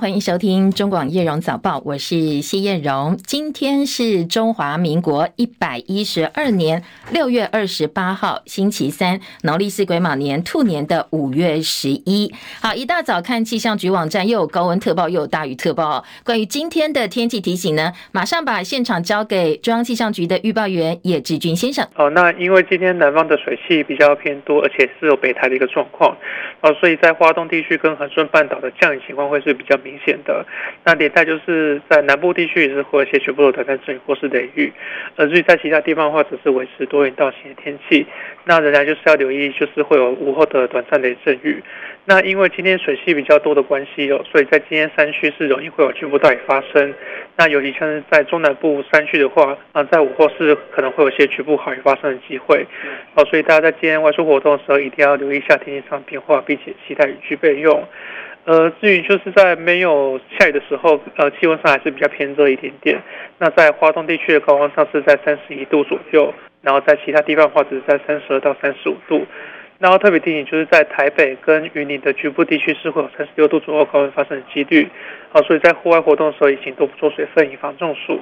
欢迎收听中广叶荣早报，我是谢叶荣。今天是中华民国一百一十二年六月二十八号，星期三，农历是癸卯年兔年的五月十一。好，一大早看气象局网站，又有高温特报，又有大雨特报。关于今天的天气提醒呢，马上把现场交给中央气象局的预报员叶志军先生。哦，那因为今天南方的水汽比较偏多，而且是有北台的一个状况，哦，所以在花东地区跟恒顺半岛的降雨情况会是比较。明显的，那连带就是在南部地区也是会有些局部的短暂阵雨或是雷雨，而至于在其他地方的话，只是维持多云到晴的天气。那仍然就是要留意，就是会有午后的短暂雷阵雨。那因为今天水系比较多的关系哦，所以在今天山区是容易会有局部大雨发生。那尤其像是在中南部山区的话，啊，在午后是可能会有些局部豪雨发生的机会。哦，所以大家在今天外出活动的时候，一定要留意一下天气上变化，并且携带雨具备用。呃，至于就是在没有下雨的时候，呃，气温上还是比较偏热一点点。那在华东地区的高温上是在三十一度左右，然后在其他地方的话只是在三十二到三十五度。然后特别提醒就是在台北跟云林的局部地区是会有三十六度左右高温发生的几率。好，所以在户外活动的时候，请多补充水分，以防中暑。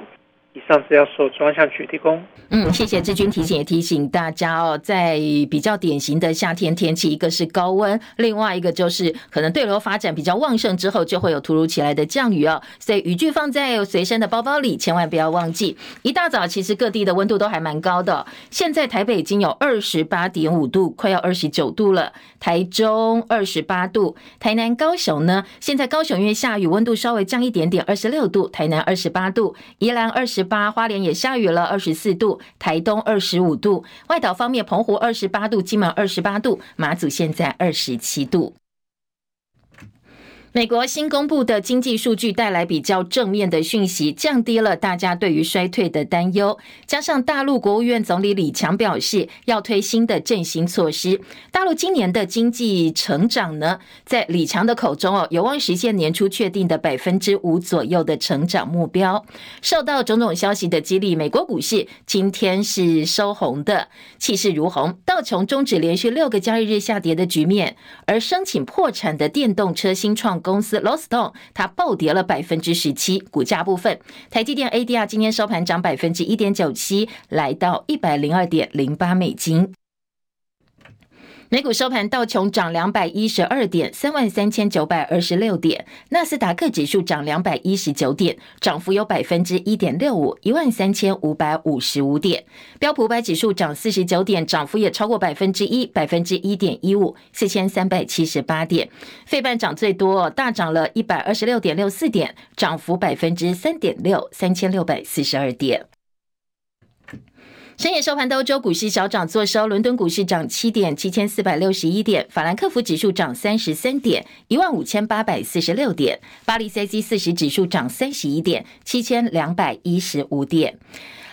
以上是要受中央气象局提供。嗯，谢谢志军提醒，也提醒大家哦，在比较典型的夏天天气，一个是高温，另外一个就是可能对流发展比较旺盛之后，就会有突如其来的降雨哦。所以雨具放在随身的包包里，千万不要忘记。一大早，其实各地的温度都还蛮高的。现在台北已经有二十八点五度，快要二十九度了。台中二十八度，台南、高雄呢？现在高雄因为下雨，温度稍微降一点点，二十六度。台南二十八度，宜兰二十。八花莲也下雨了，二十四度；台东二十五度。外岛方面，澎湖二十八度，金门二十八度，马祖现在二十七度。美国新公布的经济数据带来比较正面的讯息，降低了大家对于衰退的担忧。加上大陆国务院总理李强表示要推新的振兴措施，大陆今年的经济成长呢，在李强的口中哦，有望实现年初确定的百分之五左右的成长目标。受到种种消息的激励，美国股市今天是收红的，气势如虹。道琼终止连续六个交易日下跌的局面，而申请破产的电动车新创。公司 l o s t o n e 它暴跌了百分之十七，股价部分，台积电 ADR 今天收盘涨百分之一点九七，来到一百零二点零八美金。美股收盘，道琼涨两百一十二点，三万三千九百二十六点；纳斯达克指数涨两百一十九点，涨幅有百分之一点六五，一万三千五百五十五点；标普五百指数涨四十九点，涨幅也超过百分之一，百分之一点一五，四千三百七十八点；费半涨最多，大涨了一百二十六点六四点，涨幅百分之三点六，三千六百四十二点。深夜收盘的欧洲股市小涨作收，伦敦股市涨七点，七千四百六十一点；法兰克福指数涨三十三点，一万五千八百四十六点；巴黎 c c 四十指数涨三十一点，七千两百一十五点。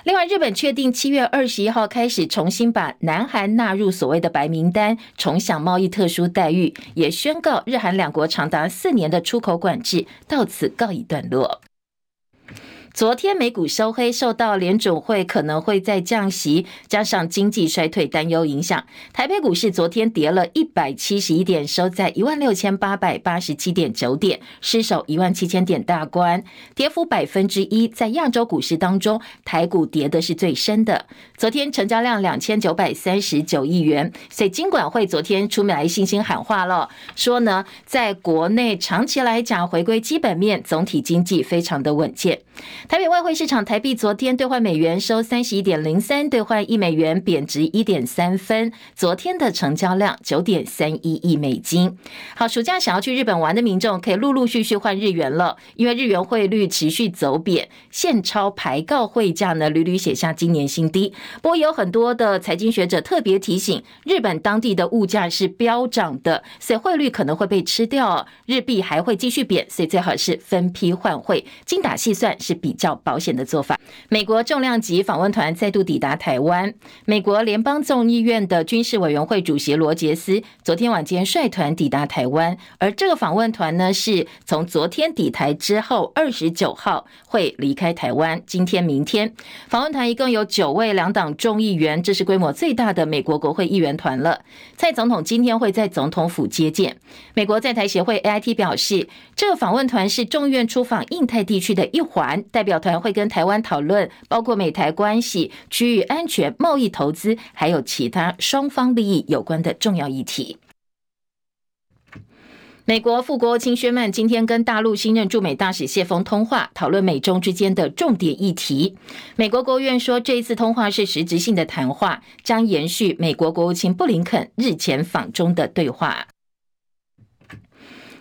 另外，日本确定七月二十一号开始重新把南韩纳入所谓的白名单，重享贸易特殊待遇，也宣告日韩两国长达四年的出口管制到此告一段落。昨天美股收黑，受到联准会可能会再降息，加上经济衰退担忧影响，台北股市昨天跌了一百七十一点，收在一万六千八百八十七点九点，失守一万七千点大关，跌幅百分之一。在亚洲股市当中，台股跌的是最深的。昨天成交量两千九百三十九亿元，所以金管会昨天出面来信心喊话了，说呢，在国内长期来讲，回归基本面，总体经济非常的稳健。台北外汇市场台币昨天兑换美元收三十一点零三，兑换一美元贬值一点三分。昨天的成交量九点三一亿美金。好，暑假想要去日本玩的民众可以陆陆续续换日元了，因为日元汇率持续走贬，现钞排告汇价呢屡屡写下今年新低。不过有很多的财经学者特别提醒，日本当地的物价是飙涨的，所以汇率可能会被吃掉，日币还会继续贬，所以最好是分批换汇，精打细算是比。较保险的做法。美国重量级访问团再度抵达台湾，美国联邦众议院的军事委员会主席罗杰斯昨天晚间率团抵达台湾，而这个访问团呢，是从昨天抵台之后，二十九号会离开台湾。今天、明天，访问团一共有九位两党众议员，这是规模最大的美国国会议员团了。蔡总统今天会在总统府接见。美国在台协会 AIT 表示，这个访问团是众议院出访印太地区的一环，代表团会跟台湾讨论包括美台关系、区域安全、贸易、投资，还有其他双方利益有关的重要议题。美国副国务卿薛曼今天跟大陆新任驻美大使谢峰通话，讨论美中之间的重点议题。美国国务院说，这一次通话是实质性的谈话，将延续美国国务卿布林肯日前访中的对话。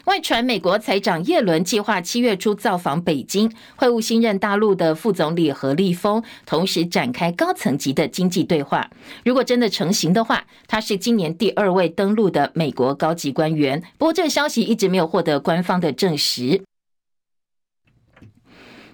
外传美国财长耶伦计划七月初造访北京，会晤新任大陆的副总理何立峰，同时展开高层级的经济对话。如果真的成型的话，他是今年第二位登陆的美国高级官员。不过，这个消息一直没有获得官方的证实。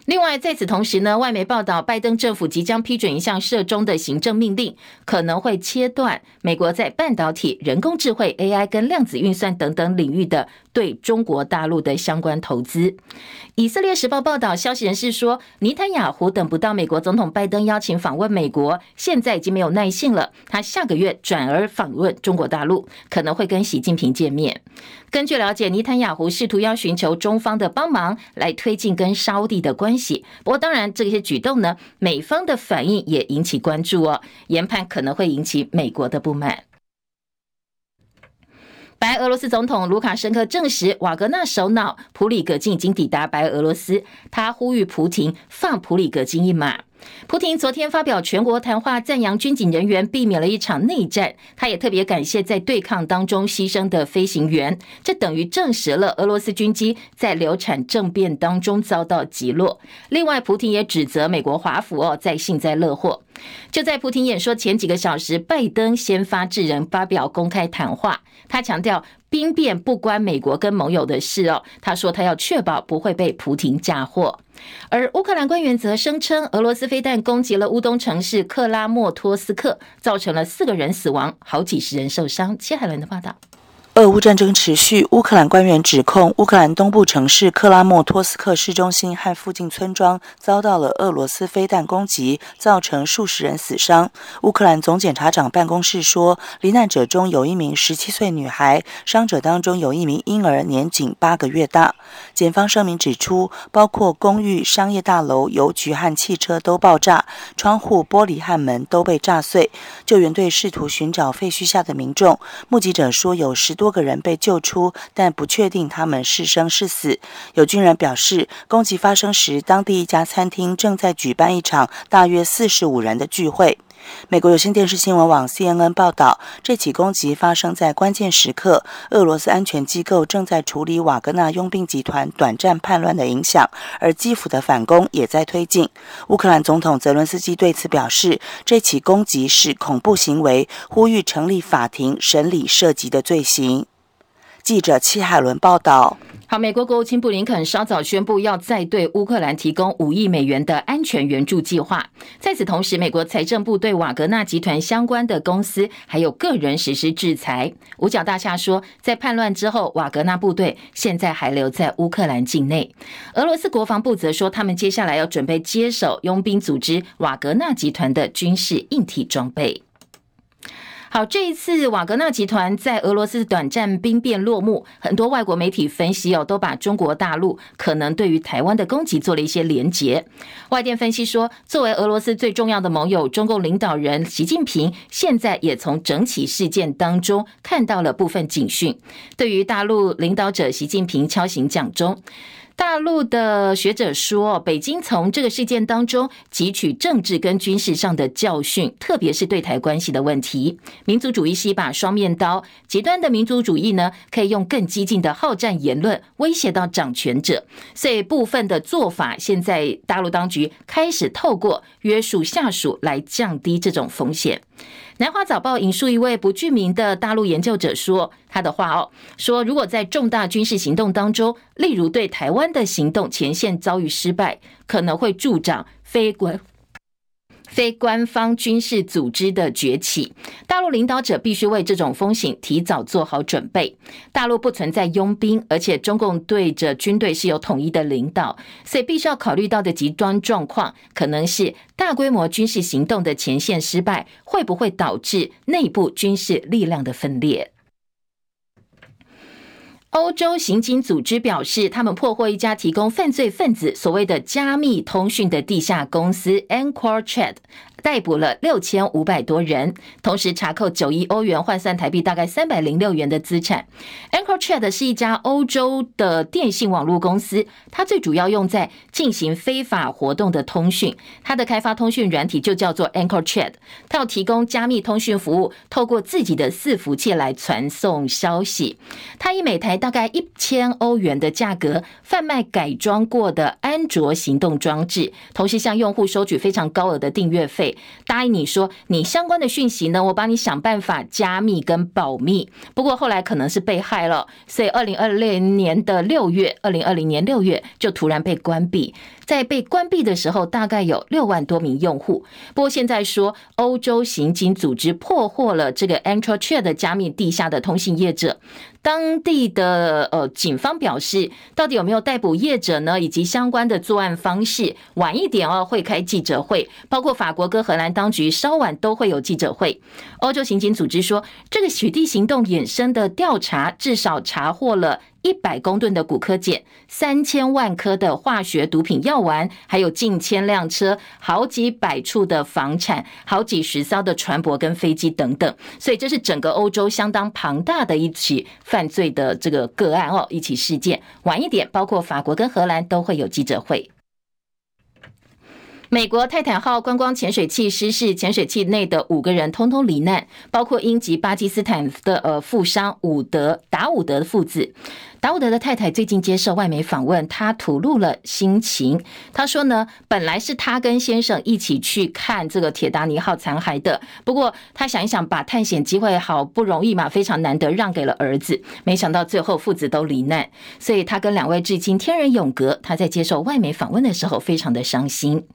另外，在此同时呢，外媒报道，拜登政府即将批准一项涉中的行政命令，可能会切断美国在半导体、人工智慧、AI 跟量子运算等等领域的对中国大陆的相关投资。以色列时报报道，消息人士说，尼坦雅胡等不到美国总统拜登邀请访问美国，现在已经没有耐性了。他下个月转而访问中国大陆，可能会跟习近平见面。根据了解，尼坦雅胡试图要寻求中方的帮忙，来推进跟沙乌地的关系。不过，当然这些举动呢，美方的反应也引起关注哦，研判可能会引起美国的不满。白俄罗斯总统卢卡申科证实，瓦格纳首脑普里格金已经抵达白俄罗斯，他呼吁普廷放普里格金一马。普廷昨天发表全国谈话，赞扬军警人员避免了一场内战。他也特别感谢在对抗当中牺牲的飞行员，这等于证实了俄罗斯军机在流产政变当中遭到击落。另外，普廷也指责美国华府哦在幸灾乐祸。就在普廷演说前几个小时，拜登先发制人发表公开谈话，他强调兵变不关美国跟盟友的事哦。他说他要确保不会被普廷嫁祸。而乌克兰官员则声称，俄罗斯飞弹攻击了乌东城市克拉莫托斯克，造成了四个人死亡，好几十人受伤。切海伦的报道。俄乌战争持续，乌克兰官员指控乌克兰东部城市克拉莫托斯克市中心和附近村庄遭到了俄罗斯飞弹攻击，造成数十人死伤。乌克兰总检察长办公室说，罹难者中有一名十七岁女孩，伤者当中有一名婴儿，年仅八个月大。检方声明指出，包括公寓、商业大楼、邮局和汽车都爆炸，窗户、玻璃和门都被炸碎。救援队试图寻找废墟下的民众。目击者说，有十多。多个人被救出，但不确定他们是生是死。有军人表示，攻击发生时，当地一家餐厅正在举办一场大约四十五人的聚会。美国有线电视新闻网 CNN 报道，这起攻击发生在关键时刻，俄罗斯安全机构正在处理瓦格纳佣兵集团短暂叛乱的影响，而基辅的反攻也在推进。乌克兰总统泽伦斯基对此表示，这起攻击是恐怖行为，呼吁成立法庭审理涉及的罪行。记者戚海伦报道。好，美国国务卿布林肯稍早宣布要再对乌克兰提供五亿美元的安全援助计划。在此同时，美国财政部对瓦格纳集团相关的公司还有个人实施制裁。五角大厦说，在叛乱之后，瓦格纳部队现在还留在乌克兰境内。俄罗斯国防部则说，他们接下来要准备接手佣兵组织瓦格纳集团的军事硬体装备。好，这一次瓦格纳集团在俄罗斯短暂兵变落幕，很多外国媒体分析哦，都把中国大陆可能对于台湾的攻击做了一些连结。外电分析说，作为俄罗斯最重要的盟友，中共领导人习近平现在也从整起事件当中看到了部分警讯，对于大陆领导者习近平敲醒讲钟。大陆的学者说，北京从这个事件当中汲取政治跟军事上的教训，特别是对台关系的问题。民族主义是一把双面刀，极端的民族主义呢，可以用更激进的好战言论威胁到掌权者。所以部分的做法，现在大陆当局开始透过约束下属来降低这种风险。南华早报引述一位不具名的大陆研究者说他的话哦，说如果在重大军事行动当中，例如对台湾的行动前线遭遇失败，可能会助长非国。非官方军事组织的崛起，大陆领导者必须为这种风险提早做好准备。大陆不存在佣兵，而且中共对着军队是有统一的领导，所以必须要考虑到的极端状况，可能是大规模军事行动的前线失败，会不会导致内部军事力量的分裂？欧洲刑警组织表示，他们破获一家提供犯罪分子所谓的加密通讯的地下公司 EncroChat。逮捕了六千五百多人，同时查扣九亿欧元，换算台币大概三百零六元的资产。EncroChat 是一家欧洲的电信网络公司，它最主要用在进行非法活动的通讯。它的开发通讯软体就叫做 EncroChat，它要提供加密通讯服务，透过自己的伺服器来传送消息。它以每台大概一千欧元的价格贩卖改装过的安卓行动装置，同时向用户收取非常高额的订阅费。答应你说，你相关的讯息呢，我帮你想办法加密跟保密。不过后来可能是被害了，所以二零二零年的六月，二零二零年六月就突然被关闭。在被关闭的时候，大概有六万多名用户。不过现在说，欧洲刑警组织破获了这个 EncroChat 的加密地下的通信业者。当地的呃警方表示，到底有没有逮捕业者呢？以及相关的作案方式，晚一点哦会开记者会，包括法国跟荷兰当局稍晚都会有记者会。欧洲刑警组织说，这个取缔行动衍生的调查至少查获了。一百公吨的骨科碱，三千万颗的化学毒品药丸，还有近千辆车、好几百处的房产、好几十艘的船舶跟飞机等等。所以这是整个欧洲相当庞大的一起犯罪的这个个案哦，一起事件。晚一点，包括法国跟荷兰都会有记者会。美国泰坦号观光潜水器失事，潜水器内的五个人通通罹难，包括英籍巴基斯坦的呃富商伍德达伍德的父子。达伍德的太太最近接受外媒访问，她吐露了心情。她说呢，本来是她跟先生一起去看这个铁达尼号残骸的，不过她想一想，把探险机会好不容易嘛，非常难得让给了儿子，没想到最后父子都罹难，所以她跟两位至亲天人永隔。她在接受外媒访问的时候，非常的伤心。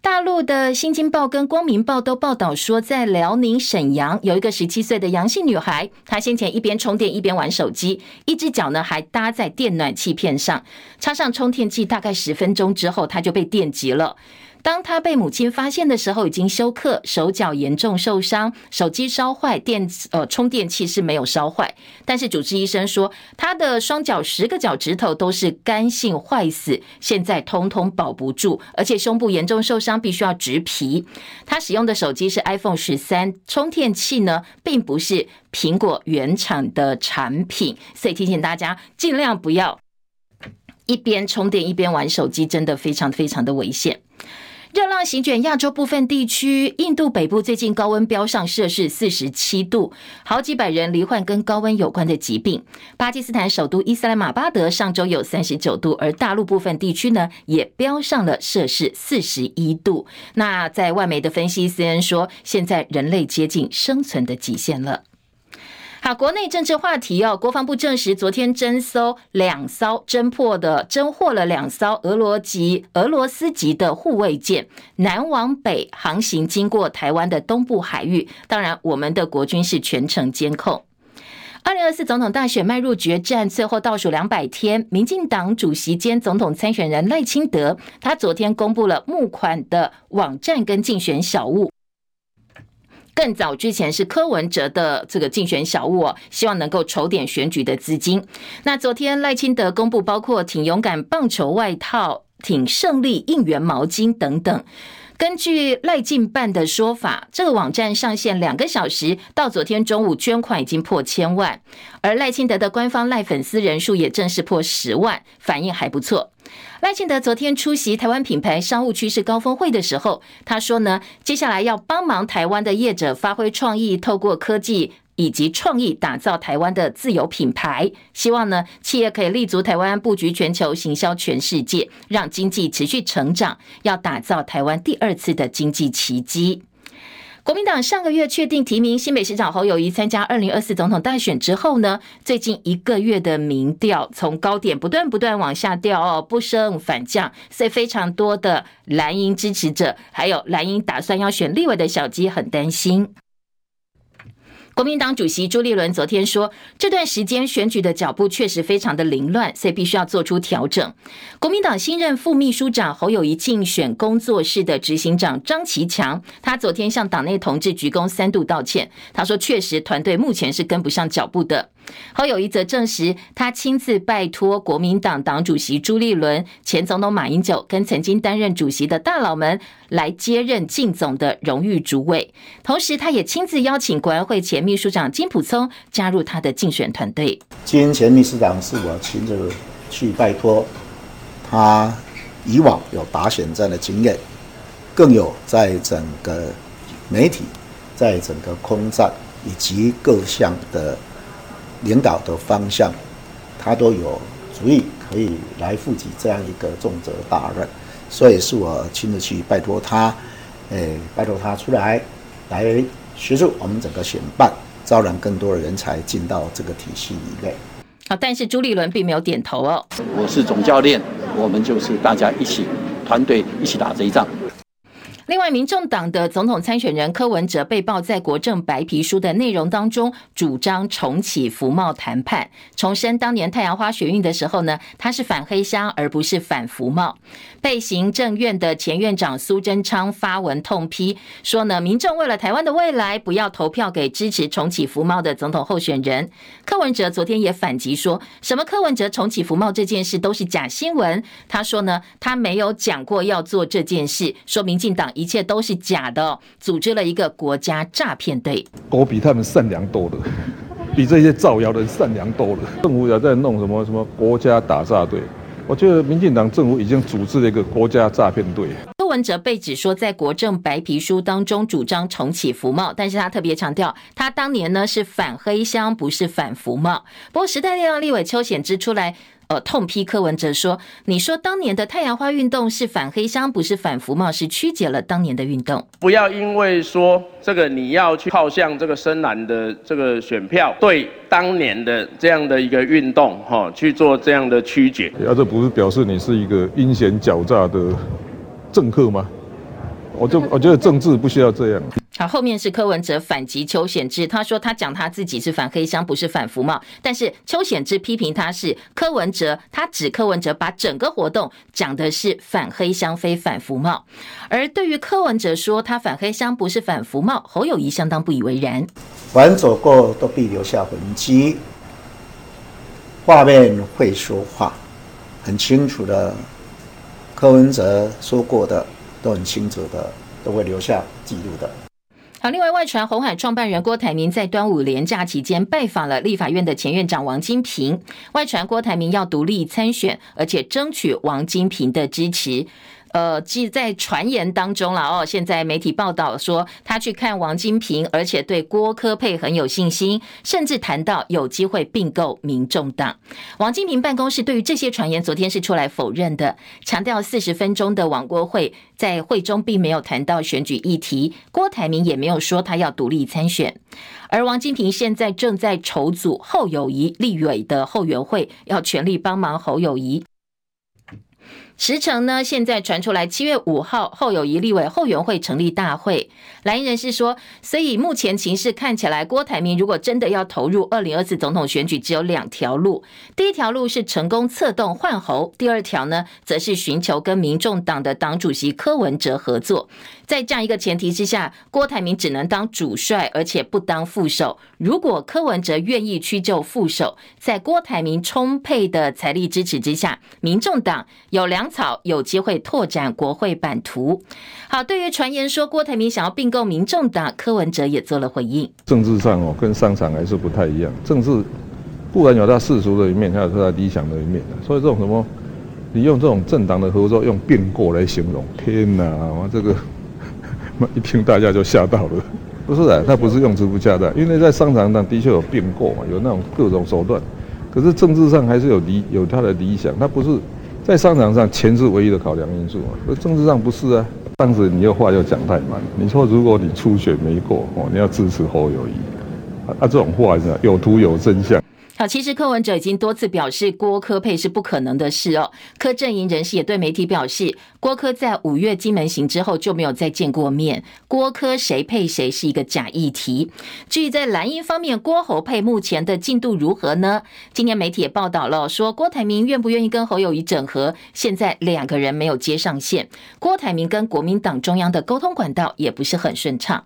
大陆的《新京报》跟《光明报》都报道说，在辽宁沈阳有一个十七岁的阳性女孩，她先前一边充电一边玩手机，一只脚呢还搭在电暖气片上，插上充电器，大概十分钟之后，她就被电击了。当他被母亲发现的时候，已经休克，手脚严重受伤，手机烧坏，电呃充电器是没有烧坏，但是主治医生说他的双脚十个脚趾头都是干性坏死，现在通通保不住，而且胸部严重受伤，必须要植皮。他使用的手机是 iPhone 十三，充电器呢并不是苹果原厂的产品，所以提醒大家尽量不要一边充电一边玩手机，真的非常非常的危险。热浪席卷亚洲部分地区，印度北部最近高温飙上摄氏四十七度，好几百人罹患跟高温有关的疾病。巴基斯坦首都伊斯兰马巴德上周有三十九度，而大陆部分地区呢也飙上了摄氏四十一度。那在外媒的分析，CNN 说，现在人类接近生存的极限了。好，国内政治话题哦。国防部证实，昨天侦搜两艘侦破的侦获了两艘俄罗级、俄罗斯级的护卫舰，南往北航行经过台湾的东部海域。当然，我们的国军是全程监控。二零二四总统大选迈入决战，最后倒数两百天，民进党主席兼总统参选人赖清德，他昨天公布了募款的网站跟竞选小物。更早之前是柯文哲的这个竞选小物哦，希望能够筹点选举的资金。那昨天赖清德公布，包括挺勇敢棒球外套、挺胜利应援毛巾等等。根据赖进办的说法，这个网站上线两个小时，到昨天中午捐款已经破千万，而赖清德的官方赖粉丝人数也正式破十万，反应还不错。赖清德昨天出席台湾品牌商务趋势高峰会的时候，他说呢，接下来要帮忙台湾的业者发挥创意，透过科技以及创意打造台湾的自有品牌。希望呢，企业可以立足台湾，布局全球，行销全世界，让经济持续成长，要打造台湾第二次的经济奇迹。国民党上个月确定提名新北市长侯友谊参加二零二四总统大选之后呢，最近一个月的民调从高点不断不断往下掉哦，不升反降，所以非常多的蓝营支持者，还有蓝营打算要选立委的小鸡很担心。国民党主席朱立伦昨天说，这段时间选举的脚步确实非常的凌乱，所以必须要做出调整。国民党新任副秘书长侯友谊竞选工作室的执行长张其强，他昨天向党内同志鞠躬三度道歉。他说，确实团队目前是跟不上脚步的。侯友宜则证实，他亲自拜托国民党党主席朱立伦、前总统马英九跟曾经担任主席的大佬们来接任竞总的荣誉主委，同时他也亲自邀请国安会前秘书长金溥聪加入他的竞选团队。今前秘书长是我亲自去拜托，他以往有打选战的经验，更有在整个媒体、在整个空战以及各项的。领导的方向，他都有主意可以来负起这样一个重责大任，所以是我亲自去拜托他，诶，拜托他出来，来协助我们整个选办，招揽更多的人才进到这个体系以内。好，但是朱立伦并没有点头哦。我是总教练，我们就是大家一起团队一起打这一仗。另外，民众党的总统参选人柯文哲被曝在国政白皮书的内容当中，主张重启服贸谈判，重申当年太阳花学运的时候呢，他是反黑箱而不是反服贸。被行政院的前院长苏贞昌发文痛批，说呢，民众为了台湾的未来，不要投票给支持重启服贸的总统候选人。柯文哲昨天也反击说，什么柯文哲重启服贸这件事都是假新闻。他说呢，他没有讲过要做这件事，说民进党。一切都是假的，哦，组织了一个国家诈骗队。我比他们善良多了，比这些造谣的人善良多了。政府也在弄什么什么国家打诈队，我觉得民进党政府已经组织了一个国家诈骗队。柯文哲被指说在国政白皮书当中主张重启服贸，但是他特别强调，他当年呢是反黑箱，不是反服贸。不过时代力量立委邱显之出来。呃，痛批柯文哲说：“你说当年的太阳花运动是反黑箱，不是反服贸，是曲解了当年的运动。不要因为说这个你要去靠向这个深蓝的这个选票，对当年的这样的一个运动，哈，去做这样的曲解。啊，这不是表示你是一个阴险狡诈的政客吗？我就我觉得政治不需要这样。”好，后面是柯文哲反击邱显智，他说他讲他自己是反黑箱，不是反服贸。但是邱显智批评他是柯文哲，他指柯文哲把整个活动讲的是反黑箱，非反服贸。而对于柯文哲说他反黑箱，不是反服贸，侯友谊相当不以为然。凡走过都必留下痕迹，画面会说话，很清楚的。柯文哲说过的都很清楚的，都会留下记录的。好，另外外传红海创办人郭台铭在端午连假期间拜访了立法院的前院长王金平，外传郭台铭要独立参选，而且争取王金平的支持。呃，即在传言当中了哦。现在媒体报道说，他去看王金平，而且对郭科配很有信心，甚至谈到有机会并购民众党。王金平办公室对于这些传言，昨天是出来否认的，强调四十分钟的王郭会在会中并没有谈到选举议题，郭台铭也没有说他要独立参选。而王金平现在正在筹组侯友谊立委的后援会，要全力帮忙侯友谊。时程呢？现在传出来，七月五号后友宜立委后援会成立大会。蓝营人士说，所以目前情势看起来，郭台铭如果真的要投入二零二四总统选举，只有两条路。第一条路是成功策动换候，第二条呢，则是寻求跟民众党的党主席柯文哲合作。在这样一个前提之下，郭台铭只能当主帅，而且不当副手。如果柯文哲愿意屈就副手，在郭台铭充沛的财力支持之下，民众党有粮草，有机会拓展国会版图。好，对于传言说郭台铭想要并购民众党，柯文哲也做了回应。政治上哦，跟商场还是不太一样。政治固然有他世俗的一面，还有他理想的一面。所以这种什么，你用这种政党的合作，用并购来形容，天哪，我这个。一听大家就吓到了，不是的，他不是用词不恰当，因为在商场上的确有并购嘛，有那种各种手段，可是政治上还是有理有他的理想，他不是在商场上钱是唯一的考量因素嘛，那政治上不是啊。但是你又话又讲太满，你说如果你初选没过哦，你要支持侯友谊，啊，这种话是有图有真相。好，其实柯文哲已经多次表示郭柯配是不可能的事哦。柯阵营人士也对媒体表示，郭柯在五月金门行之后就没有再见过面，郭柯谁配谁是一个假议题。至于在蓝营方面，郭侯配目前的进度如何呢？今天媒体也报道了，说郭台铭愿不愿意跟侯友宜整合，现在两个人没有接上线，郭台铭跟国民党中央的沟通管道也不是很顺畅。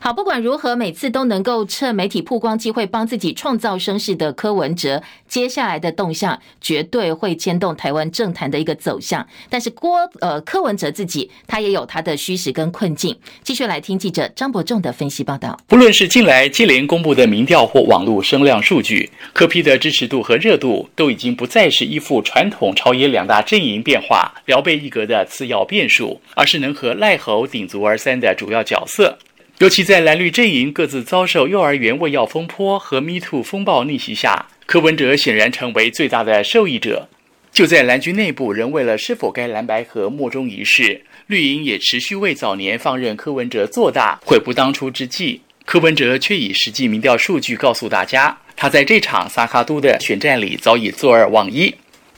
好，不管如何，每次都能够趁媒体曝光机会帮自己创造声势的柯文哲，接下来的动向绝对会牵动台湾政坛的一个走向。但是郭呃柯文哲自己，他也有他的虚实跟困境。继续来听记者张伯仲的分析报道。不论是近来接连公布的民调或网络声量数据，柯批的支持度和热度都已经不再是依附传统朝野两大阵营变化、聊备一格的次要变数，而是能和赖侯鼎足而三的主要角色。尤其在蓝绿阵营各自遭受幼儿园喂药风波和 Me Too 风暴逆袭下，柯文哲显然成为最大的受益者。就在蓝军内部仍为了是否该蓝白合莫衷一是，绿营也持续为早年放任柯文哲做大悔不当初之际，柯文哲却以实际民调数据告诉大家，他在这场萨卡都的选战里早已坐二望一。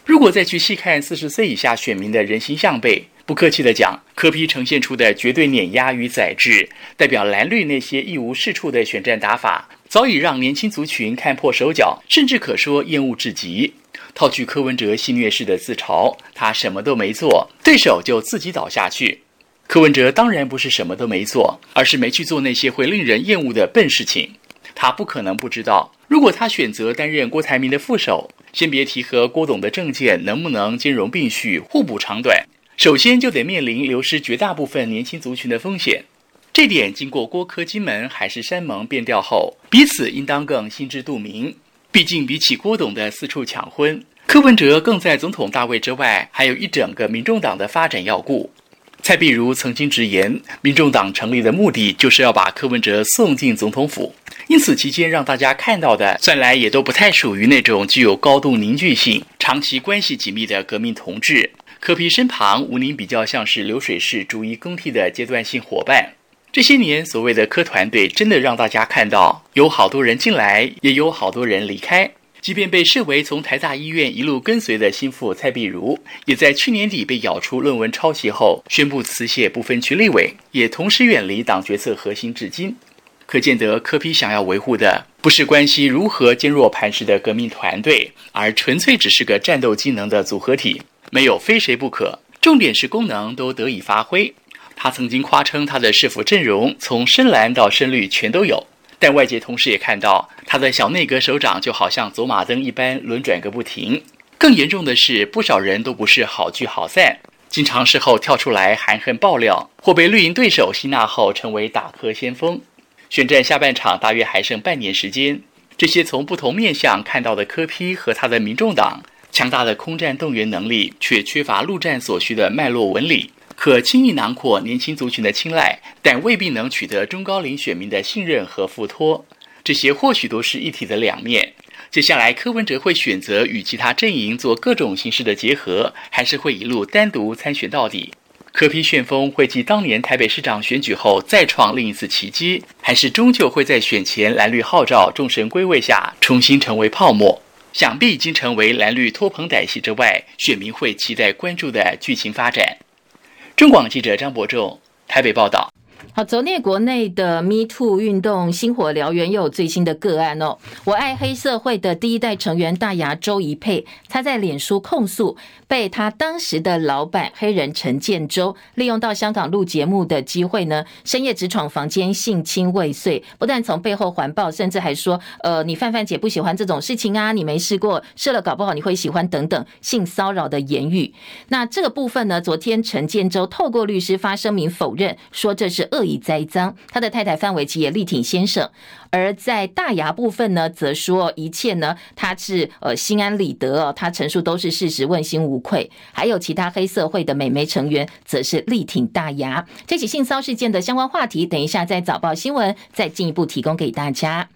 如果再去细看四十岁以下选民的人形象背。不客气地讲，柯 P 呈现出的绝对碾压与宰制，代表蓝绿那些一无是处的选战打法，早已让年轻族群看破手脚，甚至可说厌恶至极。套句柯文哲戏谑式的自嘲，他什么都没做，对手就自己倒下去。柯文哲当然不是什么都没做，而是没去做那些会令人厌恶的笨事情。他不可能不知道，如果他选择担任郭台铭的副手，先别提和郭董的政见能不能兼容并蓄、互补长短。首先就得面临流失绝大部分年轻族群的风险，这点经过郭柯金门海誓山盟变调后，彼此应当更心知肚明。毕竟比起郭董的四处抢婚，柯文哲更在总统大位之外，还有一整个民众党的发展要顾。蔡壁如曾经直言，民众党成立的目的就是要把柯文哲送进总统府，因此期间让大家看到的，算来也都不太属于那种具有高度凝聚性、长期关系紧密的革命同志。柯 P 身旁，吴宁比较像是流水式逐一更替的阶段性伙伴。这些年所谓的柯团队，真的让大家看到，有好多人进来，也有好多人离开。即便被视为从台大医院一路跟随的心腹蔡壁如，也在去年底被咬出论文抄袭后，宣布辞谢不分区立委，也同时远离党决策核心至今。可见得柯 P 想要维护的，不是关系如何坚若磐石的革命团队，而纯粹只是个战斗机能的组合体。没有非谁不可，重点是功能都得以发挥。他曾经夸称他的市府阵容从深蓝到深绿全都有，但外界同时也看到他的小内阁首长就好像走马灯一般轮转个不停。更严重的是，不少人都不是好聚好散，经常事后跳出来含恨爆料，或被绿营对手吸纳后成为打磕先锋。选战下半场大约还剩半年时间，这些从不同面向看到的柯批和他的民众党。强大的空战动员能力，却缺乏陆战所需的脉络纹理，可轻易囊括年轻族群的青睐，但未必能取得中高龄选民的信任和付托。这些或许都是一体的两面。接下来，柯文哲会选择与其他阵营做各种形式的结合，还是会一路单独参选到底？柯批旋风会继当年台北市长选举后再创另一次奇迹，还是终究会在选前蓝绿号召众神归位下重新成为泡沫？想必已经成为蓝绿拖棚带戏之外，选民会期待关注的剧情发展。中广记者张伯仲台北报道。好，昨天国内的 Me Too 运动星火燎原，又有最新的个案哦。我爱黑社会的第一代成员大牙周一佩，他在脸书控诉，被他当时的老板黑人陈建州利用到香港录节目的机会呢，深夜直闯房间性侵未遂，不但从背后环抱，甚至还说：“呃，你范范姐不喜欢这种事情啊，你没试过，试了搞不好你会喜欢等等性骚扰的言语。”那这个部分呢，昨天陈建州透过律师发声明否认，说这是恶以栽赃。他的太太范玮琪也力挺先生。而在大牙部分呢，则说一切呢，他是呃心安理得哦，他陈述都是事实，问心无愧。还有其他黑社会的美眉成员，则是力挺大牙。这起性骚事件的相关话题，等一下在早报新闻再进一步提供给大家。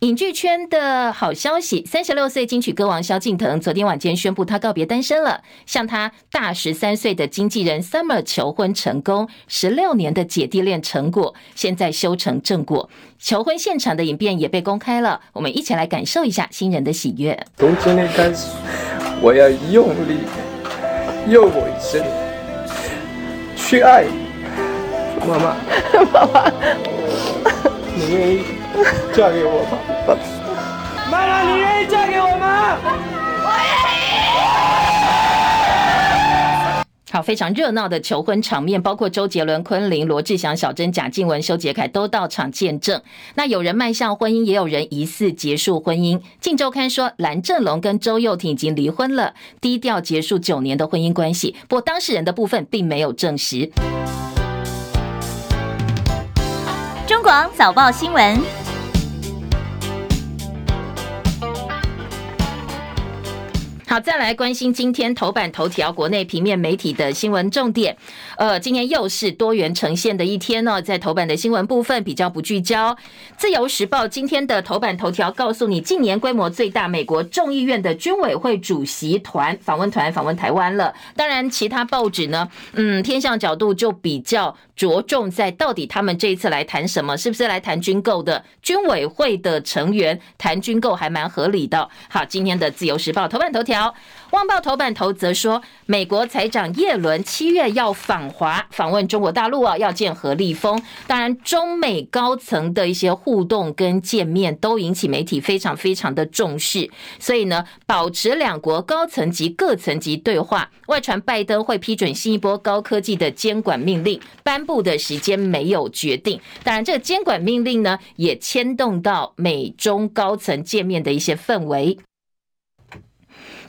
影剧圈的好消息，三十六岁金曲歌王萧敬腾昨天晚间宣布他告别单身了，向他大十三岁的经纪人 Summer 求婚成功，十六年的姐弟恋成果现在修成正果。求婚现场的影片也被公开了，我们一起来感受一下新人的喜悦。从今天开始，我要用力、用我一生去爱妈妈。妈妈，你愿意嫁给我吗？妈妈，你愿意嫁给我吗？好，非常热闹的求婚场面，包括周杰伦、昆凌、罗志祥、小珍、贾静雯、修杰楷都到场见证。那有人迈向婚姻，也有人疑似结束婚姻。镜周刊说，蓝正龙跟周又廷已经离婚了，低调结束九年的婚姻关系。不过当事人的部分并没有证实。中广早报新闻。好，再来关心今天头版头条国内平面媒体的新闻重点。呃，今天又是多元呈现的一天呢，在头版的新闻部分比较不聚焦。自由时报今天的头版头条告诉你，近年规模最大美国众议院的军委会主席团访问团访问台湾了。当然，其他报纸呢，嗯，偏向角度就比较着重在到底他们这一次来谈什么，是不是来谈军购的？军委会的成员谈军购还蛮合理的。好，今天的自由时报头版头条。《旺报》头版头则说，美国财长耶伦七月要访华，访问中国大陆啊，要见何立峰。当然，中美高层的一些互动跟见面都引起媒体非常非常的重视。所以呢，保持两国高层级、各层级对话。外传拜登会批准新一波高科技的监管命令，颁布的时间没有决定。当然，这个监管命令呢，也牵动到美中高层见面的一些氛围。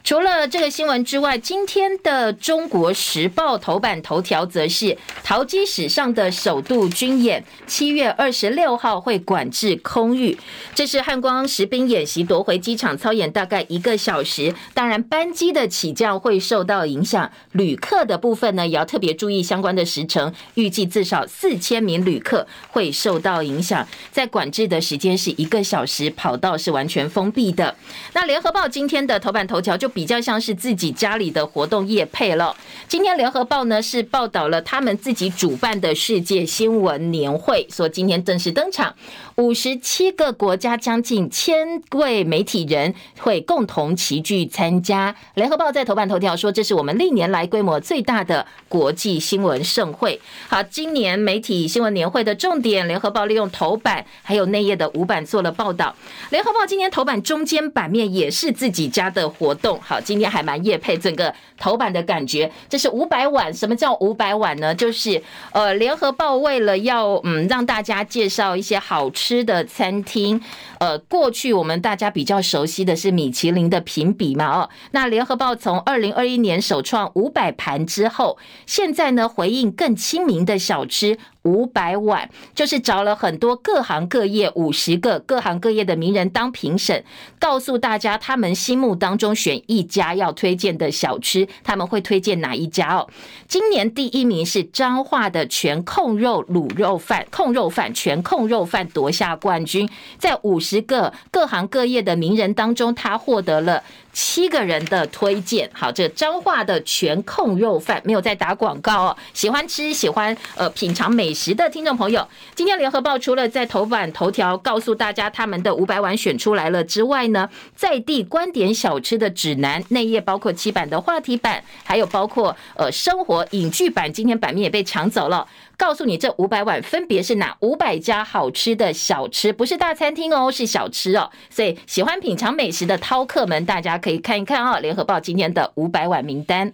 除了这个新闻之外，今天的《中国时报》头版头条则是桃机史上的首度军演，七月二十六号会管制空域。这是汉光实兵演习夺回机场操演，大概一个小时。当然，班机的起降会受到影响，旅客的部分呢也要特别注意相关的时程。预计至少四千名旅客会受到影响。在管制的时间是一个小时，跑道是完全封闭的。那《联合报》今天的头版头条就。比较像是自己家里的活动业配了。今天联合报呢是报道了他们自己主办的世界新闻年会，说今天正式登场，五十七个国家将近千位媒体人会共同齐聚参加。联合报在头版头条说，这是我们历年来规模最大的国际新闻盛会。好，今年媒体新闻年会的重点，联合报利用头版还有内页的五版做了报道。联合报今年头版中间版面也是自己家的活动。好，今天还蛮业配整个头版的感觉，这是五百碗。什么叫五百碗呢？就是呃，联合报为了要嗯让大家介绍一些好吃吃的餐厅。呃，过去我们大家比较熟悉的是米其林的评比嘛，哦，那联合报从二零二一年首创五百盘之后，现在呢回应更亲民的小吃。五百碗，就是找了很多各行各业五十个各行各业的名人当评审，告诉大家他们心目当中选一家要推荐的小吃，他们会推荐哪一家哦？今年第一名是彰化的全控肉卤肉饭，控肉饭全控肉饭夺下冠军，在五十个各行各业的名人当中，他获得了。七个人的推荐，好，这个彰化的全控肉饭没有在打广告哦。喜欢吃、喜欢呃品尝美食的听众朋友，今天联合报除了在头版头条告诉大家他们的五百碗选出来了之外呢，在地观点小吃的指南内页包括七版的话题版，还有包括呃生活影剧版，今天版面也被抢走了。告诉你这五百碗分别是哪五百家好吃的小吃，不是大餐厅哦，是小吃哦。所以喜欢品尝美食的饕客们，大家可以看一看啊、哦。联合报今天的五百碗名单。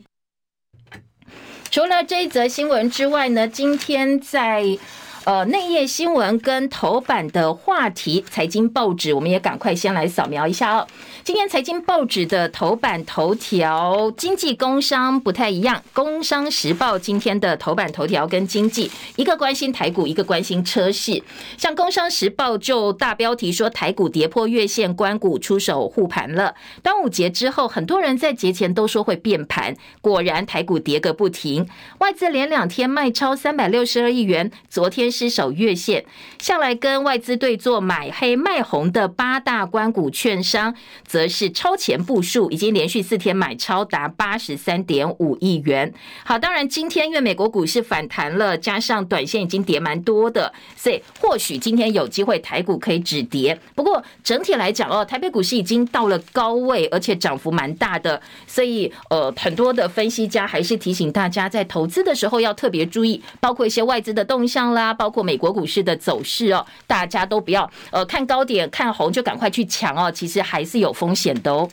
除了这一则新闻之外呢，今天在。呃，内页新闻跟头版的话题，财经报纸，我们也赶快先来扫描一下哦。今天财经报纸的头版头条，经济工商不太一样。工商时报今天的头版头条跟经济，一个关心台股，一个关心车市。像工商时报就大标题说台股跌破月线，关股出手护盘了。端午节之后，很多人在节前都说会变盘，果然台股跌个不停。外资连两天卖超三百六十二亿元，昨天失守月线。向来跟外资对做买黑卖红的八大关股券商。则是超前部署，已经连续四天买超达八十三点五亿元。好，当然今天因为美国股市反弹了，加上短线已经跌蛮多的，所以或许今天有机会台股可以止跌。不过整体来讲哦，台北股市已经到了高位，而且涨幅蛮大的，所以呃，很多的分析家还是提醒大家在投资的时候要特别注意，包括一些外资的动向啦，包括美国股市的走势哦，大家都不要呃看高点看红就赶快去抢哦，其实还是有风风险都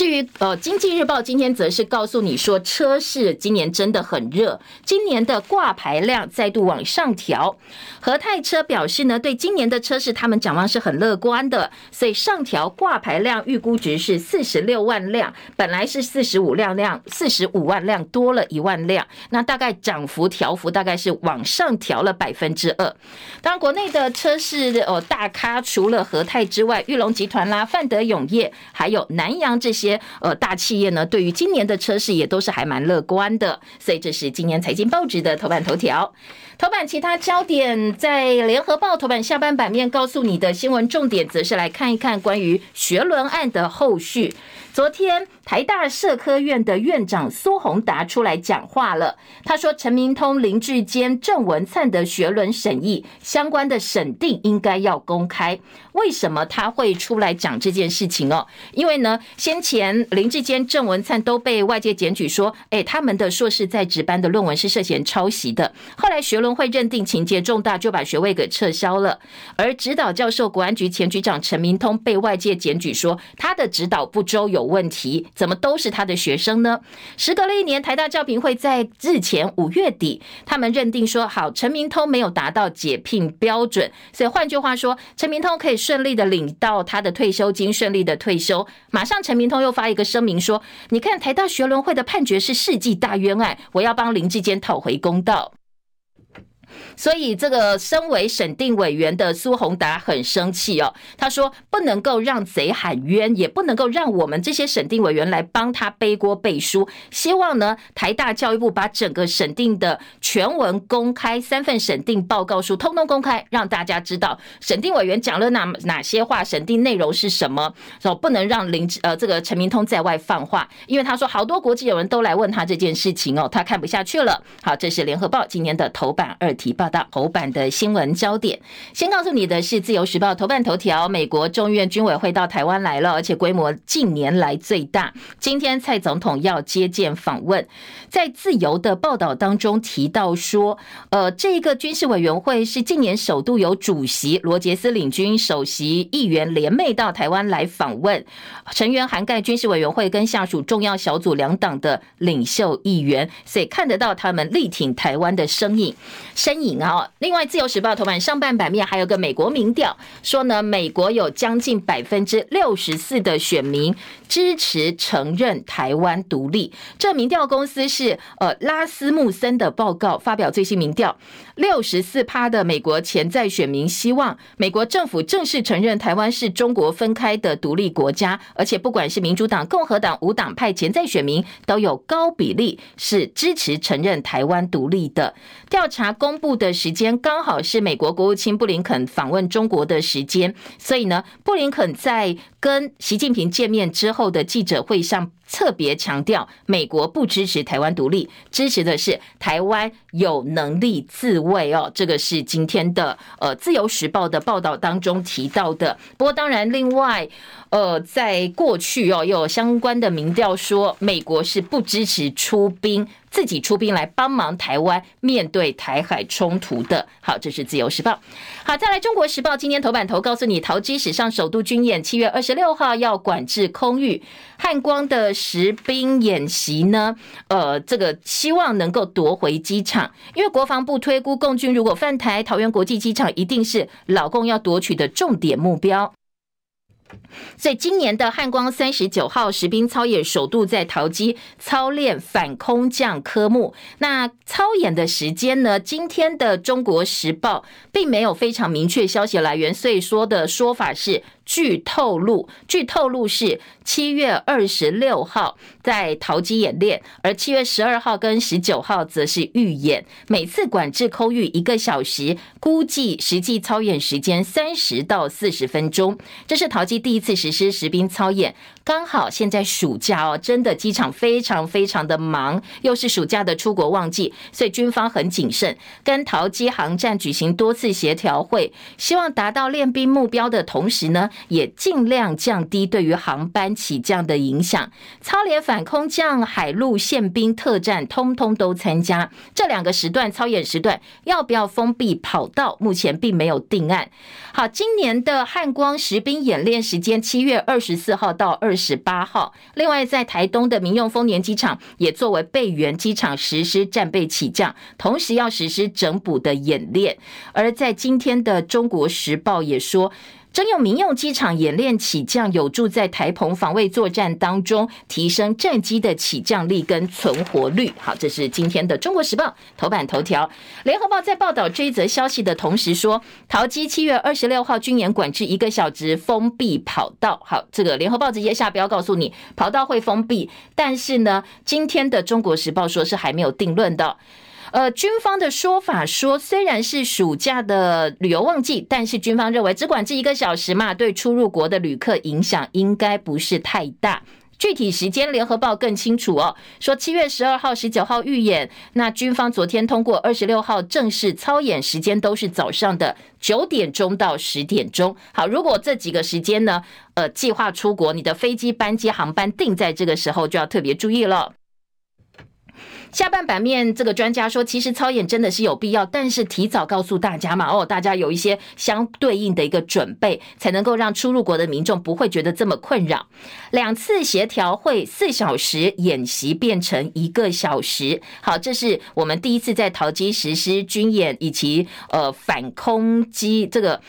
至于呃，《经济日报》今天则是告诉你说，车市今年真的很热，今年的挂牌量再度往上调。和泰车表示呢，对今年的车市他们展望是很乐观的，所以上调挂牌量预估值是四十六万辆，本来是四十五辆辆，四十五万辆多了一万辆，那大概涨幅调幅大概是往上调了百分之二。当然，国内的车市呃大咖除了和泰之外，裕隆集团啦、范德永业，还有南阳这些。呃，大企业呢，对于今年的车市也都是还蛮乐观的，所以这是今年财经报纸的头版头条。头版其他焦点在联合报头版下半版面告诉你的新闻重点，则是来看一看关于学轮案的后续。昨天，台大社科院的院长苏宏达出来讲话了。他说：“陈明通、林志坚、郑文灿的学伦审议相关的审定应该要公开。为什么他会出来讲这件事情哦？因为呢，先前林志坚、郑文灿都被外界检举说，哎，他们的硕士在职班的论文是涉嫌抄袭的。后来学伦会认定情节重大，就把学位给撤销了。而指导教授国安局前局长陈明通被外界检举说，他的指导不周。”有问题，怎么都是他的学生呢？时隔了一年，台大教评会在日前五月底，他们认定说，好，陈明通没有达到解聘标准，所以换句话说，陈明通可以顺利的领到他的退休金，顺利的退休。马上，陈明通又发一个声明说，你看台大学伦会的判决是世纪大冤案，我要帮林志坚讨回公道。所以，这个身为审定委员的苏宏达很生气哦。他说：“不能够让贼喊冤，也不能够让我们这些审定委员来帮他背锅背书。希望呢，台大教育部把整个审定的全文公开，三份审定报告书通通公开，让大家知道审定委员讲了哪哪些话，审定内容是什么。说不能让林呃这个陈明通在外放话，因为他说好多国际友人都来问他这件事情哦，他看不下去了。好，这是联合报今天的头版二题报道头版的新闻焦点，先告诉你的是《自由时报》头版头条：美国众议院军委会到台湾来了，而且规模近年来最大。今天蔡总统要接见访问，在《自由》的报道当中提到说，呃，这个军事委员会是近年首度由主席罗杰斯领军，首席议员联袂到台湾来访问，成员涵盖军事委员会跟下属重要小组两党的领袖议员，所以看得到他们力挺台湾的身影。身影啊！另外，《自由时报》头版上半版面还有个美国民调，说呢，美国有将近百分之六十四的选民支持承认台湾独立。这民调公司是呃拉斯穆森的报告发表最新民调，六十四趴的美国潜在选民希望美国政府正式承认台湾是中国分开的独立国家，而且不管是民主党、共和党、无党派潜在选民都有高比例是支持承认台湾独立的。调查公布的时间刚好是美国国务卿布林肯访问中国的时间，所以呢，布林肯在跟习近平见面之后的记者会上特别强调，美国不支持台湾独立，支持的是台湾有能力自卫哦。这个是今天的呃《自由时报》的报道当中提到的。不过，当然，另外呃，在过去哦，有相关的民调说，美国是不支持出兵。自己出兵来帮忙台湾面对台海冲突的。好，这是自由时报。好，再来中国时报今天头版头告诉你，桃机史上首度军演，七月二十六号要管制空域。汉光的实兵演习呢，呃，这个希望能够夺回机场，因为国防部推估共军如果犯台，桃园国际机场一定是老共要夺取的重点目标。所以今年的汉光三十九号实兵操演首度在桃机操练反空降科目。那操演的时间呢？今天的中国时报并没有非常明确消息来源，所以说的说法是。据透露，据透露是七月二十六号在桃机演练，而七月十二号跟十九号则是预演，每次管制空域一个小时，估计实际操演时间三十到四十分钟。这是桃机第次实施实兵操演，刚好现在暑假哦，真的机场非常非常的忙，又是暑假的出国旺季，所以军方很谨慎，跟桃机航站举行多次协调会，希望达到练兵目标的同时呢。也尽量降低对于航班起降的影响。操练反空降、海陆宪兵特战，通通都参加。这两个时段操演时段要不要封闭跑道，目前并没有定案。好，今年的汉光实兵演练时间七月二十四号到二十八号。另外，在台东的民用丰年机场也作为备援机场实施战备起降，同时要实施整补的演练。而在今天的中国时报也说。征用民用机场演练起降，有助在台澎防卫作战当中提升战机的起降力跟存活率。好，这是今天的《中国时报》头版头条。《联合报》在报道这一则消息的同时说，桃机七月二十六号军演管制一个小时，封闭跑道。好，这个《联合报》直接下标告诉你，跑道会封闭。但是呢，今天的《中国时报》说是还没有定论的。呃，军方的说法说，虽然是暑假的旅游旺季，但是军方认为只管制一个小时嘛，对出入国的旅客影响应该不是太大。具体时间，联合报更清楚哦，说七月十二号、十九号预演，那军方昨天通过二十六号正式操演时间都是早上的九点钟到十点钟。好，如果这几个时间呢，呃，计划出国，你的飞机班机航班定在这个时候，就要特别注意了。下半版面，这个专家说，其实操演真的是有必要，但是提早告诉大家嘛，哦，大家有一些相对应的一个准备，才能够让出入国的民众不会觉得这么困扰。两次协调会四小时演习变成一个小时，好，这是我们第一次在桃机实施军演以及呃反空机这个。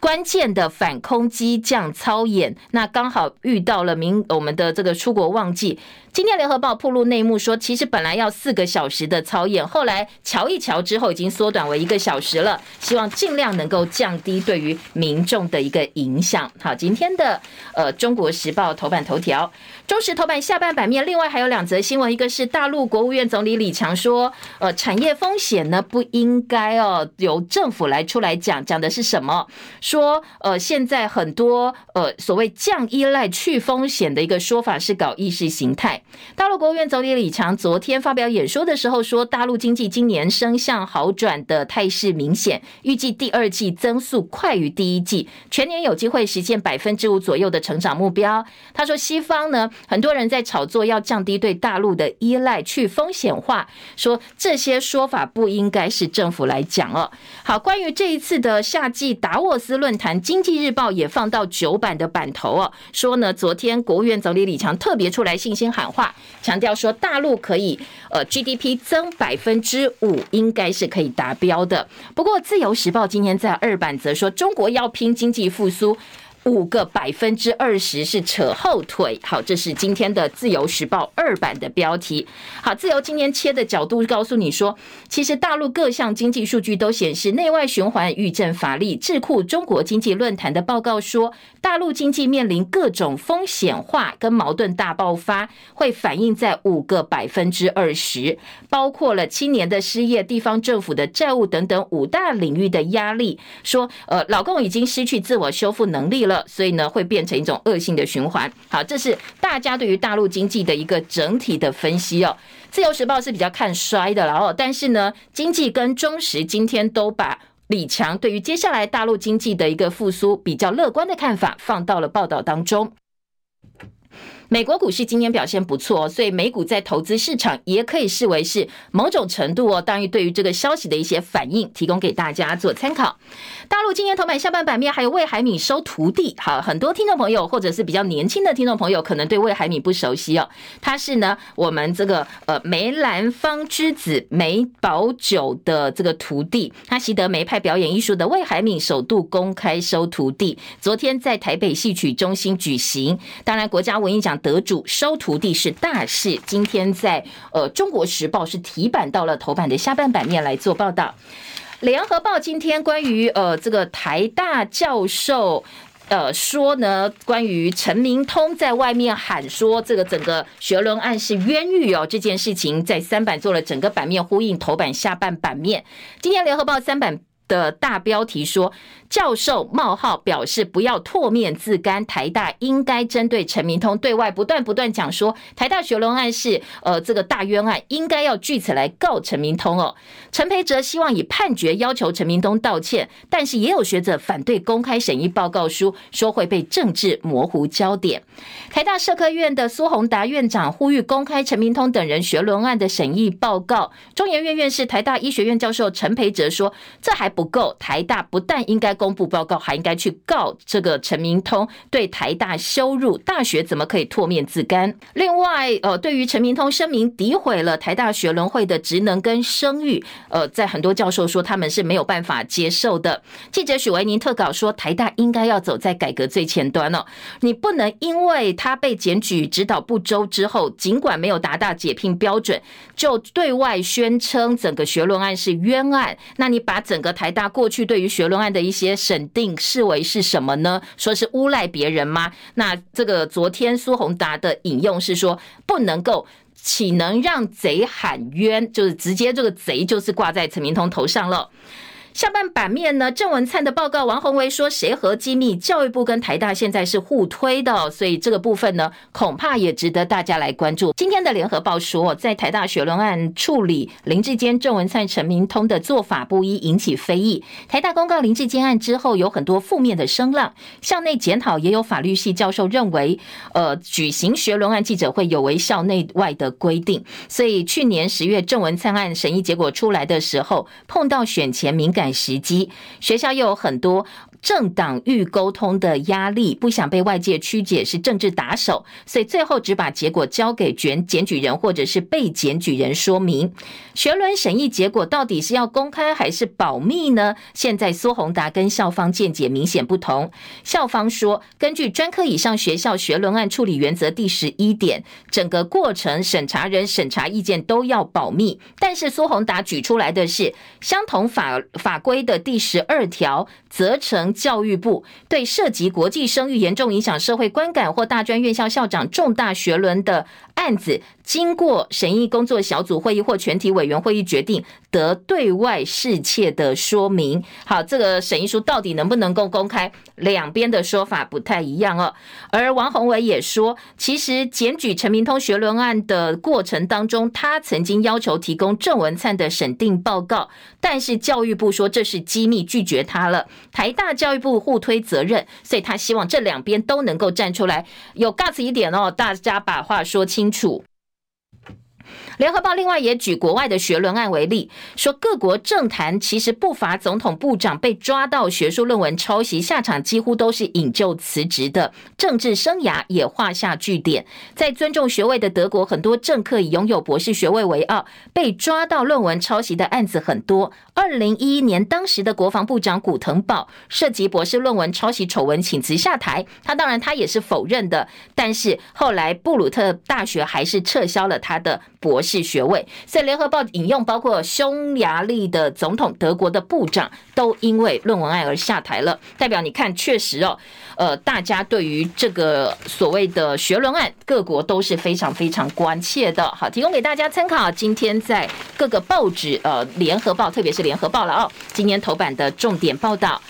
关键的反空机降操演，那刚好遇到了明我们的这个出国旺季。今天联合报铺露内幕说，其实本来要四个小时的操演，后来瞧一瞧之后，已经缩短为一个小时了。希望尽量能够降低对于民众的一个影响。好，今天的呃中国时报头版头条。中石头版下半版面，另外还有两则新闻，一个是大陆国务院总理李强说，呃，产业风险呢不应该哦由政府来出来讲，讲的是什么？说呃现在很多呃所谓降依赖去风险的一个说法是搞意识形态。大陆国务院总理李强昨天发表演说的时候说，大陆经济今年升向好转的态势明显，预计第二季增速快于第一季，全年有机会实现百分之五左右的成长目标。他说西方呢。很多人在炒作要降低对大陆的依赖、去风险化，说这些说法不应该是政府来讲哦。好，关于这一次的夏季达沃斯论坛，《经济日报》也放到九版的版头哦，说呢，昨天国务院总理李强特别出来信心喊话，强调说大陆可以呃 GDP 增百分之五，应该是可以达标的。不过，《自由时报》今天在二版则说，中国要拼经济复苏。五个百分之二十是扯后腿。好，这是今天的《自由时报》二版的标题。好，自由今天切的角度告诉你说，其实大陆各项经济数据都显示内外循环愈振乏力。智库中国经济论坛的报告说，大陆经济面临各种风险化跟矛盾大爆发，会反映在五个百分之二十，包括了青年的失业、地方政府的债务等等五大领域的压力。说，呃，老共已经失去自我修复能力了。了所以呢，会变成一种恶性的循环。好，这是大家对于大陆经济的一个整体的分析哦。自由时报是比较看衰的，了哦但是呢，经济跟中时今天都把李强对于接下来大陆经济的一个复苏比较乐观的看法放到了报道当中。美国股市今天表现不错，所以美股在投资市场也可以视为是某种程度哦，当然对于这个消息的一些反应，提供给大家做参考。大陆今年头版下半版面还有魏海敏收徒弟，好，很多听众朋友或者是比较年轻的听众朋友可能对魏海敏不熟悉哦，他是呢我们这个呃梅兰芳之子梅葆玖的这个徒弟，他习得梅派表演艺术的魏海敏首度公开收徒弟，昨天在台北戏曲中心举行，当然国家文艺奖。得主收徒弟是大事，今天在呃《中国时报》是题版到了头版的下半版面来做报道。联合报今天关于呃这个台大教授呃说呢，关于陈明通在外面喊说这个整个学伦案是冤狱哦，这件事情在三版做了整个版面呼应头版下半版面。今天联合报三版的大标题说。教授冒号表示不要唾面自干，台大应该针对陈明通对外不断不断讲说台大学伦案是呃这个大冤案，应该要据此来告陈明通哦。陈培哲希望以判决要求陈明通道歉，但是也有学者反对公开审议报告书，说会被政治模糊焦点。台大社科院的苏宏达院长呼吁公开陈明通等人学伦案的审议报告。中研院院士台大医学院教授陈培哲说，这还不够，台大不但应该。公布报告还应该去告这个陈明通对台大羞辱，大学怎么可以唾面自干？另外，呃，对于陈明通声明诋毁了台大学伦会的职能跟声誉，呃，在很多教授说他们是没有办法接受的。记者许维宁特稿说，台大应该要走在改革最前端了，你不能因为他被检举指导不周之后，尽管没有达到解聘标准，就对外宣称整个学伦案是冤案。那你把整个台大过去对于学伦案的一些审定视为是什么呢？说是诬赖别人吗？那这个昨天苏宏达的引用是说，不能够，岂能让贼喊冤？就是直接这个贼就是挂在陈明通头上了。下半版面呢，郑文灿的报告，王鸿薇说谁和机密？教育部跟台大现在是互推的，所以这个部分呢，恐怕也值得大家来关注。今天的联合报说，在台大学伦案处理林志坚、郑文灿、陈明通的做法不一，引起非议。台大公告林志坚案之后，有很多负面的声浪，校内检讨也有法律系教授认为，呃，举行学伦案记者会有违校内外的规定。所以去年十月郑文灿案审议结果出来的时候，碰到选前敏感时机，学校又有很多。政党欲沟通的压力，不想被外界曲解是政治打手，所以最后只把结果交给检检举人或者是被检举人说明。学伦审议结果到底是要公开还是保密呢？现在苏宏达跟校方见解明显不同。校方说，根据专科以上学校学伦案处理原则第十一点，整个过程审查人审查意见都要保密。但是苏宏达举出来的是相同法法规的第十二条，责成。教育部对涉及国际声誉、严重影响社会观感或大专院校校长重大学伦的案子，经过审议工作小组会议或全体委员会议决定，得对外释切的说明。好，这个审议书到底能不能够公开？两边的说法不太一样哦。而王鸿薇也说，其实检举陈明通学伦案的过程当中，他曾经要求提供郑文灿的审定报告，但是教育部说这是机密，拒绝他了。台大教育部互推责任，所以他希望这两边都能够站出来，有 guts 一点哦，大家把话说清楚。联合报另外也举国外的学伦案为例，说各国政坛其实不乏总统部长被抓到学术论文抄袭，下场几乎都是引咎辞职的，政治生涯也画下句点。在尊重学位的德国，很多政客以拥有博士学位为傲，被抓到论文抄袭的案子很多。二零一一年，当时的国防部长古腾堡涉及博士论文抄袭丑闻，请辞下台。他当然他也是否认的，但是后来布鲁特大学还是撤销了他的。博士学位，所以联合报引用包括匈牙利的总统、德国的部长都因为论文案而下台了，代表你看，确实哦，呃，大家对于这个所谓的学伦案，各国都是非常非常关切的。好，提供给大家参考。今天在各个报纸，呃，联合报特别是联合报了哦，今天头版的重点报道。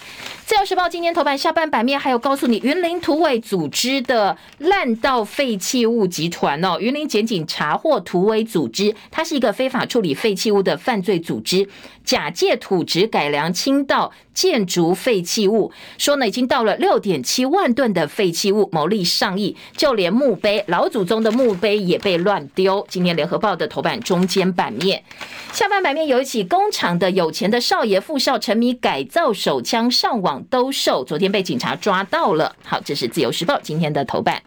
自由时报今天头版下半版面还有告诉你，云林土委组织的滥盗废弃物集团哦，云林检警查获土委组织，它是一个非法处理废弃物的犯罪组织，假借土质改良倾倒建筑废弃物，说呢已经到了六点七万吨的废弃物，牟利上亿，就连墓碑老祖宗的墓碑也被乱丢。今天联合报的头版中间版面，下半版面有一起工厂的有钱的少爷富少沉迷改造手枪上网兜售，昨天被警察抓到了。好，这是自由时报今天的头版。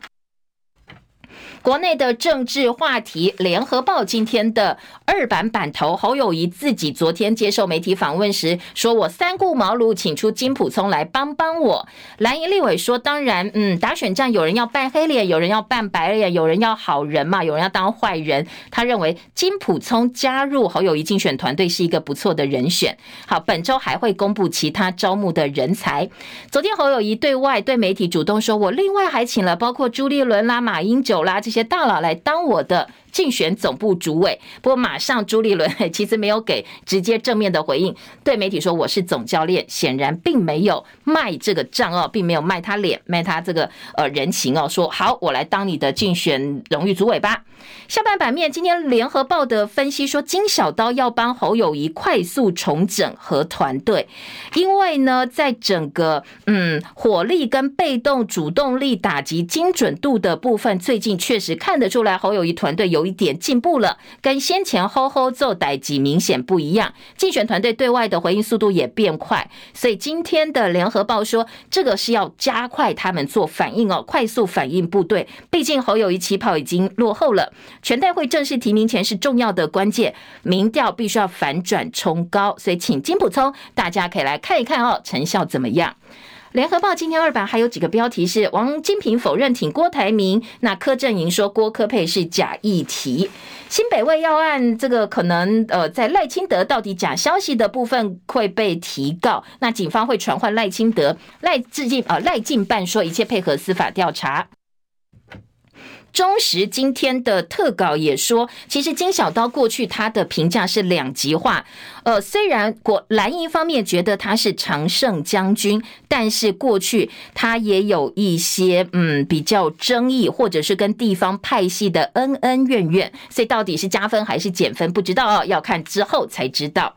国内的政治话题，联合报今天的二版版头，侯友谊自己昨天接受媒体访问时说：“我三顾茅庐，请出金普聪来帮帮我。”蓝营立委说：“当然，嗯，打选战有人要扮黑脸，有人要扮白脸，有人要好人嘛，有人要当坏人。”他认为金普聪加入侯友谊竞选团队是一个不错的人选。好，本周还会公布其他招募的人才。昨天侯友谊对外对媒体主动说：“我另外还请了包括朱立伦啦、马英九啦。”这一些大佬来当我的竞选总部主委，不过马上朱立伦 其实没有给直接正面的回应，对媒体说我是总教练，显然并没有卖这个账哦，并没有卖他脸，卖他这个呃人情哦，说好我来当你的竞选荣誉主委吧。下半版面，今天联合报的分析说，金小刀要帮侯友谊快速重整和团队，因为呢，在整个嗯火力跟被动主动力打击精准度的部分，最近确实看得出来侯友谊团队有有一点进步了，跟先前吼吼做代志明显不一样。竞选团队对外的回应速度也变快，所以今天的联合报说，这个是要加快他们做反应哦，快速反应部队。毕竟侯友宜起跑已经落后了。全代会正式提名前是重要的关键，民调必须要反转冲高，所以请金溥聪，大家可以来看一看哦，成效怎么样？联合报今天二版还有几个标题是：王金平否认挺郭台铭，那柯震营说郭科佩是假议题，新北卫要案这个可能呃在赖清德到底假消息的部分会被提告，那警方会传唤赖清德，赖志敬呃赖进办说一切配合司法调查。中时今天的特稿也说，其实金小刀过去他的评价是两极化。呃，虽然国蓝营方面觉得他是常胜将军，但是过去他也有一些嗯比较争议，或者是跟地方派系的恩恩怨怨。所以到底是加分还是减分，不知道哦，要看之后才知道。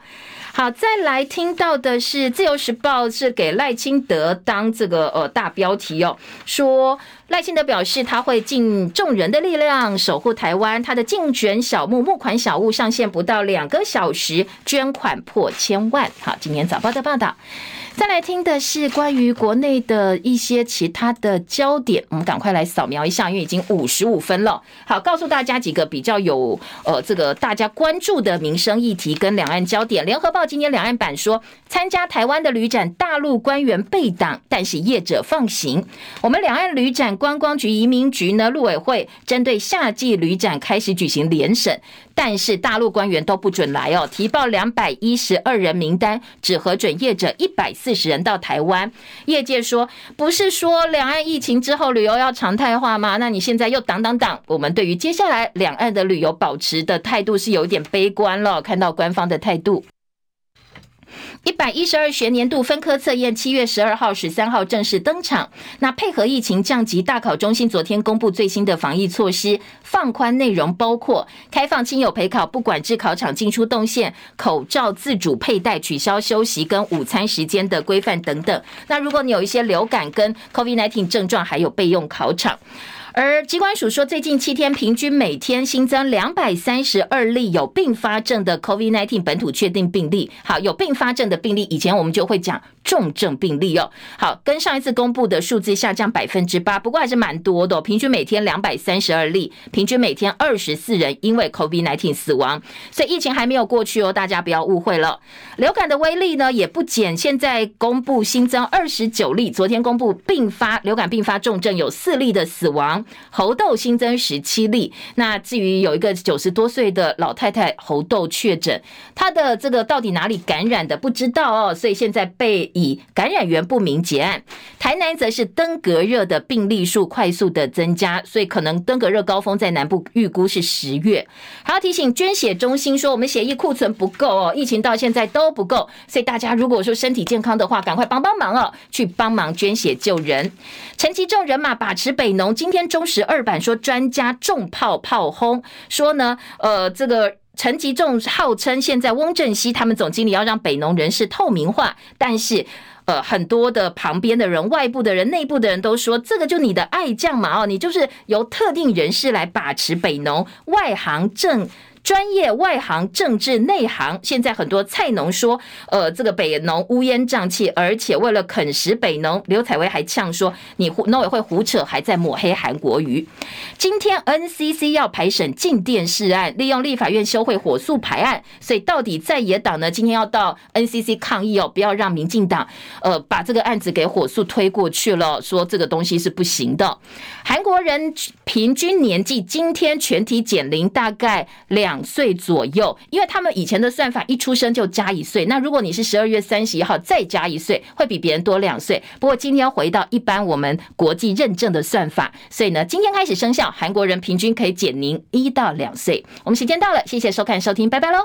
好，再来听到的是《自由时报》是给赖清德当这个呃大标题哦，说赖清德表示他会尽众人的力量守护台湾，他的竞选小物募款小物上线不到两个小时，捐款破千万。好，今年早报的报道。再来听的是关于国内的一些其他的焦点，我们赶快来扫描一下，因为已经五十五分了。好，告诉大家几个比较有呃这个大家关注的民生议题跟两岸焦点。联合报今天两岸版说，参加台湾的旅展，大陆官员被挡，但是业者放行。我们两岸旅展观光局、移民局呢，陆委会针对夏季旅展开始举行联审。但是大陆官员都不准来哦，提报两百一十二人名单，只核准业者一百四十人到台湾。业界说，不是说两岸疫情之后旅游要常态化吗？那你现在又挡挡挡，我们对于接下来两岸的旅游保持的态度是有点悲观了。看到官方的态度。一百一十二学年度分科测验七月十二号、十三号正式登场。那配合疫情降级，大考中心昨天公布最新的防疫措施，放宽内容包括开放亲友陪考，不管制考场进出动线，口罩自主佩戴，取消休息跟午餐时间的规范等等。那如果你有一些流感跟 COVID-19 症状，还有备用考场。而疾管署说，最近七天平均每天新增两百三十二例有并发症的 COVID-19 本土确定病例。好，有并发症的病例，以前我们就会讲重症病例哦。好，跟上一次公布的数字下降百分之八，不过还是蛮多的哦。平均每天两百三十二例，平均每天二十四人因为 COVID-19 死亡。所以疫情还没有过去哦，大家不要误会了。流感的威力呢也不减，现在公布新增二十九例，昨天公布并发流感并发重症有四例的死亡。猴痘新增十七例。那至于有一个九十多岁的老太太猴痘确诊，她的这个到底哪里感染的不知道哦，所以现在被以感染源不明结案。台南则是登革热的病例数快速的增加，所以可能登革热高峰在南部预估是十月。还要提醒捐血中心说，我们血液库存不够哦，疫情到现在都不够，所以大家如果说身体健康的话，赶快帮帮忙哦，去帮忙捐血救人。陈吉仲人马把持北农，今天中十二版说专家重炮炮轰，说呢，呃，这个陈吉仲号称现在翁正熙他们总经理要让北农人事透明化，但是。呃，很多的旁边的人、外部的人、内部的人都说，这个就你的爱将嘛，哦，你就是由特定人士来把持北农外行政。专业外行、政治内行，现在很多菜农说，呃，这个北农乌烟瘴气，而且为了啃食北农，刘采薇还呛说，你胡农委会胡扯，还在抹黑韩国瑜。今天 NCC 要排审镜电视案，利用立法院休会火速排案，所以到底在野党呢，今天要到 NCC 抗议哦，不要让民进党呃把这个案子给火速推过去了，说这个东西是不行的。韩国人平均年纪今天全体减龄大概两。两岁左右，因为他们以前的算法一出生就加一岁，那如果你是十二月三十一号再加一岁，会比别人多两岁。不过今天回到一般我们国际认证的算法，所以呢，今天开始生效，韩国人平均可以减龄一到两岁。我们时间到了，谢谢收看收听，拜拜喽。